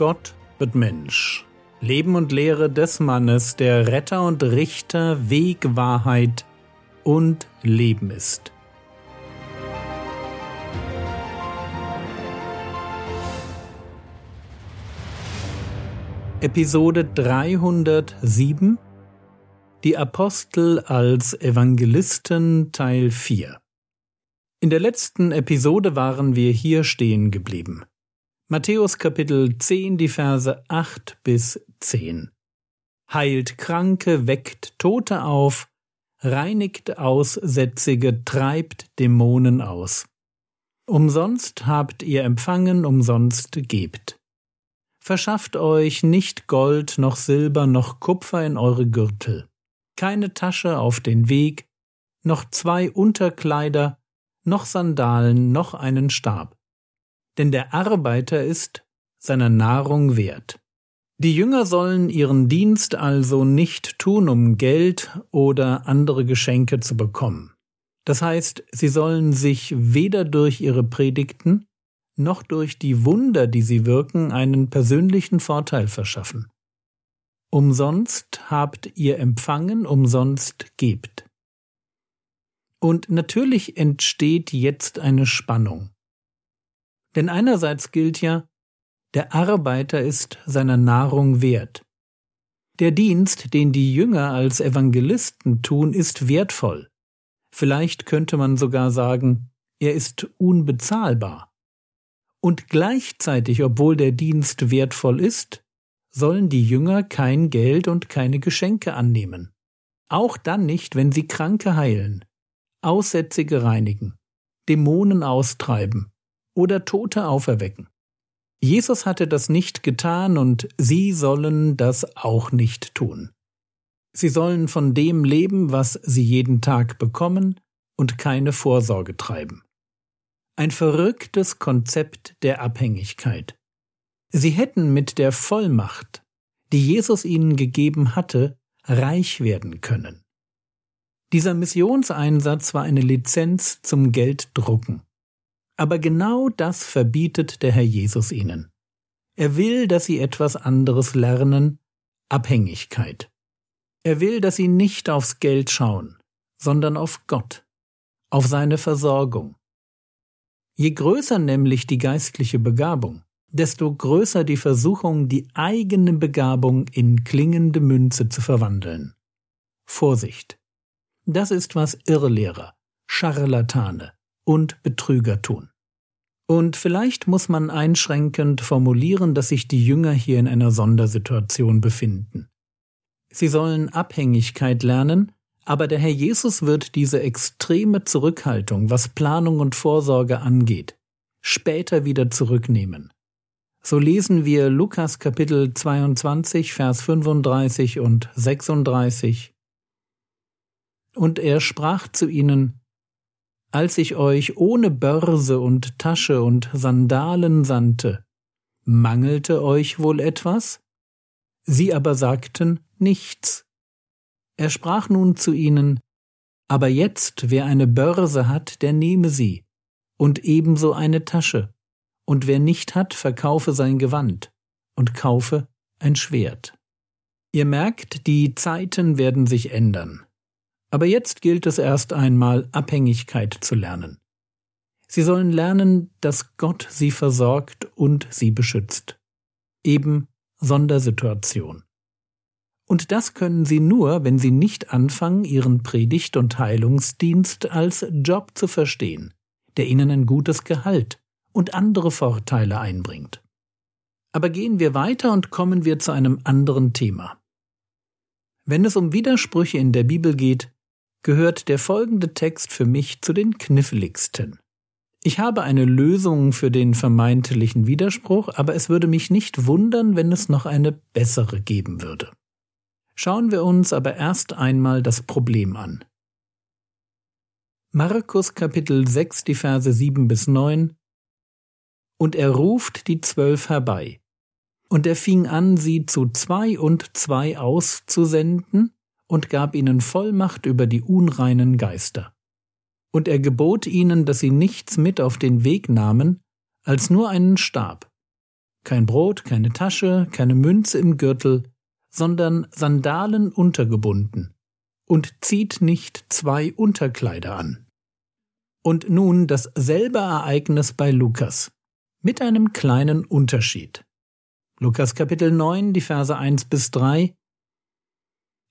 Gott wird Mensch. Leben und Lehre des Mannes, der Retter und Richter, Weg, Wahrheit und Leben ist. Episode 307 Die Apostel als Evangelisten Teil 4 In der letzten Episode waren wir hier stehen geblieben. Matthäus Kapitel 10, die Verse 8 bis 10. Heilt Kranke, weckt Tote auf, reinigt Aussätzige, treibt Dämonen aus. Umsonst habt ihr empfangen, umsonst gebt. Verschafft euch nicht Gold noch Silber noch Kupfer in eure Gürtel, keine Tasche auf den Weg, noch zwei Unterkleider, noch Sandalen, noch einen Stab denn der Arbeiter ist seiner Nahrung wert. Die Jünger sollen ihren Dienst also nicht tun, um Geld oder andere Geschenke zu bekommen. Das heißt, sie sollen sich weder durch ihre Predigten noch durch die Wunder, die sie wirken, einen persönlichen Vorteil verschaffen. Umsonst habt ihr empfangen, umsonst gebt. Und natürlich entsteht jetzt eine Spannung. Denn einerseits gilt ja, der Arbeiter ist seiner Nahrung wert. Der Dienst, den die Jünger als Evangelisten tun, ist wertvoll. Vielleicht könnte man sogar sagen, er ist unbezahlbar. Und gleichzeitig, obwohl der Dienst wertvoll ist, sollen die Jünger kein Geld und keine Geschenke annehmen. Auch dann nicht, wenn sie Kranke heilen, Aussätzige reinigen, Dämonen austreiben oder Tote auferwecken. Jesus hatte das nicht getan und sie sollen das auch nicht tun. Sie sollen von dem leben, was sie jeden Tag bekommen und keine Vorsorge treiben. Ein verrücktes Konzept der Abhängigkeit. Sie hätten mit der Vollmacht, die Jesus ihnen gegeben hatte, reich werden können. Dieser Missionseinsatz war eine Lizenz zum Gelddrucken. Aber genau das verbietet der Herr Jesus ihnen. Er will, dass sie etwas anderes lernen, Abhängigkeit. Er will, dass sie nicht aufs Geld schauen, sondern auf Gott, auf seine Versorgung. Je größer nämlich die geistliche Begabung, desto größer die Versuchung, die eigene Begabung in klingende Münze zu verwandeln. Vorsicht! Das ist, was Irrlehrer, Scharlatane und Betrüger tun. Und vielleicht muss man einschränkend formulieren, dass sich die Jünger hier in einer Sondersituation befinden. Sie sollen Abhängigkeit lernen, aber der Herr Jesus wird diese extreme Zurückhaltung, was Planung und Vorsorge angeht, später wieder zurücknehmen. So lesen wir Lukas Kapitel 22, Vers 35 und 36. Und er sprach zu ihnen, als ich euch ohne Börse und Tasche und Sandalen sandte, mangelte euch wohl etwas? Sie aber sagten nichts. Er sprach nun zu ihnen, aber jetzt, wer eine Börse hat, der nehme sie, und ebenso eine Tasche, und wer nicht hat, verkaufe sein Gewand, und kaufe ein Schwert. Ihr merkt, die Zeiten werden sich ändern. Aber jetzt gilt es erst einmal, Abhängigkeit zu lernen. Sie sollen lernen, dass Gott sie versorgt und sie beschützt. Eben Sondersituation. Und das können sie nur, wenn sie nicht anfangen, ihren Predigt- und Heilungsdienst als Job zu verstehen, der ihnen ein gutes Gehalt und andere Vorteile einbringt. Aber gehen wir weiter und kommen wir zu einem anderen Thema. Wenn es um Widersprüche in der Bibel geht, gehört der folgende Text für mich zu den kniffligsten. Ich habe eine Lösung für den vermeintlichen Widerspruch, aber es würde mich nicht wundern, wenn es noch eine bessere geben würde. Schauen wir uns aber erst einmal das Problem an. Markus Kapitel 6, die Verse 7 bis 9 Und er ruft die Zwölf herbei. Und er fing an, sie zu zwei und zwei auszusenden, und gab ihnen Vollmacht über die unreinen Geister. Und er gebot ihnen, dass sie nichts mit auf den Weg nahmen, als nur einen Stab, Kein Brot, keine Tasche, keine Münze im Gürtel, sondern Sandalen untergebunden und zieht nicht zwei Unterkleider an. Und nun dasselbe Ereignis bei Lukas, mit einem kleinen Unterschied. Lukas Kapitel 9, die Verse 1 bis 3.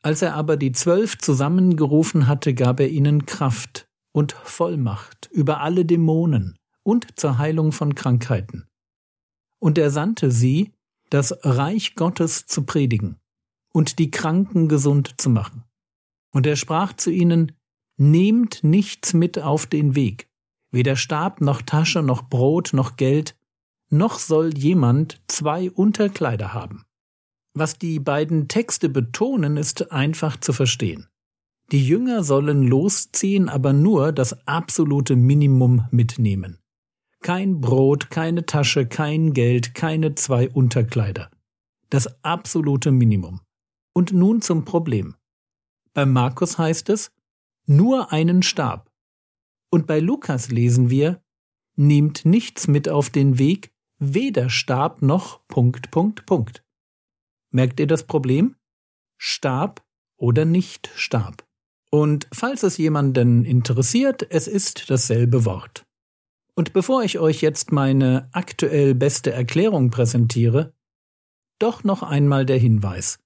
Als er aber die Zwölf zusammengerufen hatte, gab er ihnen Kraft und Vollmacht über alle Dämonen und zur Heilung von Krankheiten. Und er sandte sie, das Reich Gottes zu predigen und die Kranken gesund zu machen. Und er sprach zu ihnen, Nehmt nichts mit auf den Weg, weder Stab noch Tasche noch Brot noch Geld, noch soll jemand zwei Unterkleider haben. Was die beiden Texte betonen, ist einfach zu verstehen. Die Jünger sollen losziehen, aber nur das absolute Minimum mitnehmen. Kein Brot, keine Tasche, kein Geld, keine zwei Unterkleider. Das absolute Minimum. Und nun zum Problem. Bei Markus heißt es, nur einen Stab. Und bei Lukas lesen wir, nehmt nichts mit auf den Weg, weder Stab noch Punkt, Punkt, Punkt. Merkt ihr das Problem? Stab oder nicht Stab. Und falls es jemanden interessiert, es ist dasselbe Wort. Und bevor ich euch jetzt meine aktuell beste Erklärung präsentiere, doch noch einmal der Hinweis.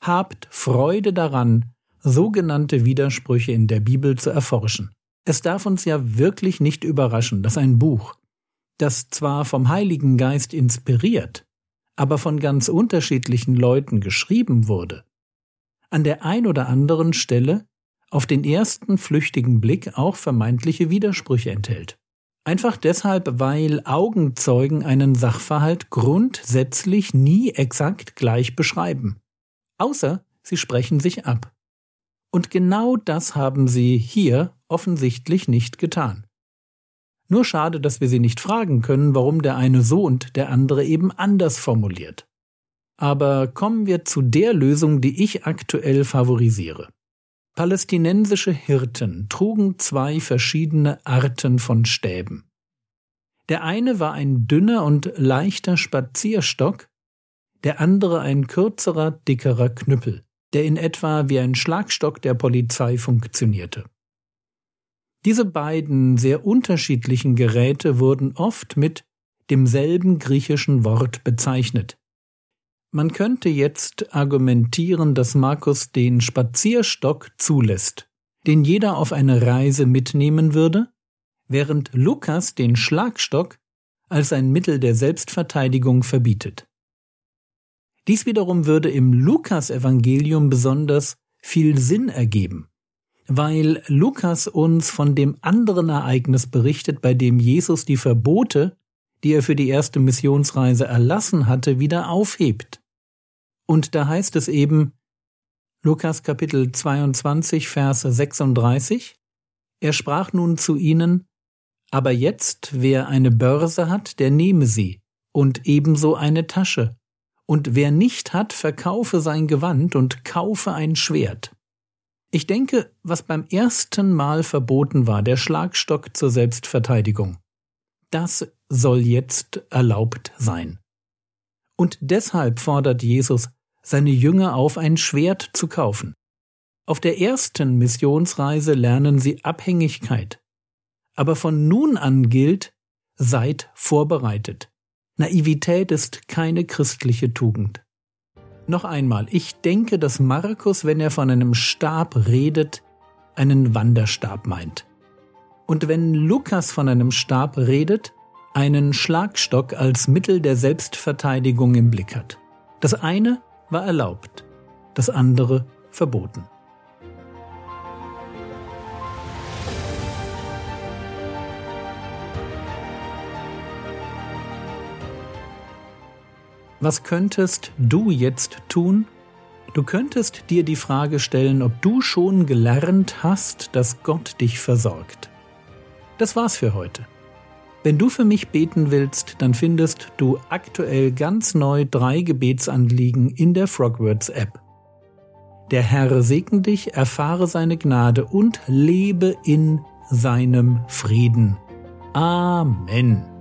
Habt Freude daran, sogenannte Widersprüche in der Bibel zu erforschen. Es darf uns ja wirklich nicht überraschen, dass ein Buch, das zwar vom Heiligen Geist inspiriert, aber von ganz unterschiedlichen Leuten geschrieben wurde, an der ein oder anderen Stelle auf den ersten flüchtigen Blick auch vermeintliche Widersprüche enthält. Einfach deshalb, weil Augenzeugen einen Sachverhalt grundsätzlich nie exakt gleich beschreiben. Außer sie sprechen sich ab. Und genau das haben sie hier offensichtlich nicht getan. Nur schade, dass wir sie nicht fragen können, warum der eine so und der andere eben anders formuliert. Aber kommen wir zu der Lösung, die ich aktuell favorisiere. Palästinensische Hirten trugen zwei verschiedene Arten von Stäben. Der eine war ein dünner und leichter Spazierstock, der andere ein kürzerer, dickerer Knüppel, der in etwa wie ein Schlagstock der Polizei funktionierte. Diese beiden sehr unterschiedlichen Geräte wurden oft mit demselben griechischen Wort bezeichnet. Man könnte jetzt argumentieren, dass Markus den Spazierstock zulässt, den jeder auf eine Reise mitnehmen würde, während Lukas den Schlagstock als ein Mittel der Selbstverteidigung verbietet. Dies wiederum würde im Lukas-Evangelium besonders viel Sinn ergeben weil Lukas uns von dem anderen Ereignis berichtet, bei dem Jesus die Verbote, die er für die erste Missionsreise erlassen hatte, wieder aufhebt. Und da heißt es eben, Lukas Kapitel 22, Verse 36, er sprach nun zu ihnen, aber jetzt, wer eine Börse hat, der nehme sie, und ebenso eine Tasche, und wer nicht hat, verkaufe sein Gewand und kaufe ein Schwert. Ich denke, was beim ersten Mal verboten war, der Schlagstock zur Selbstverteidigung, das soll jetzt erlaubt sein. Und deshalb fordert Jesus seine Jünger auf, ein Schwert zu kaufen. Auf der ersten Missionsreise lernen sie Abhängigkeit. Aber von nun an gilt, seid vorbereitet. Naivität ist keine christliche Tugend. Noch einmal, ich denke, dass Markus, wenn er von einem Stab redet, einen Wanderstab meint. Und wenn Lukas von einem Stab redet, einen Schlagstock als Mittel der Selbstverteidigung im Blick hat. Das eine war erlaubt, das andere verboten. Was könntest du jetzt tun? Du könntest dir die Frage stellen, ob du schon gelernt hast, dass Gott dich versorgt. Das war's für heute. Wenn du für mich beten willst, dann findest du aktuell ganz neu drei Gebetsanliegen in der Frogwords App. Der Herr segne dich, erfahre seine Gnade und lebe in seinem Frieden. Amen.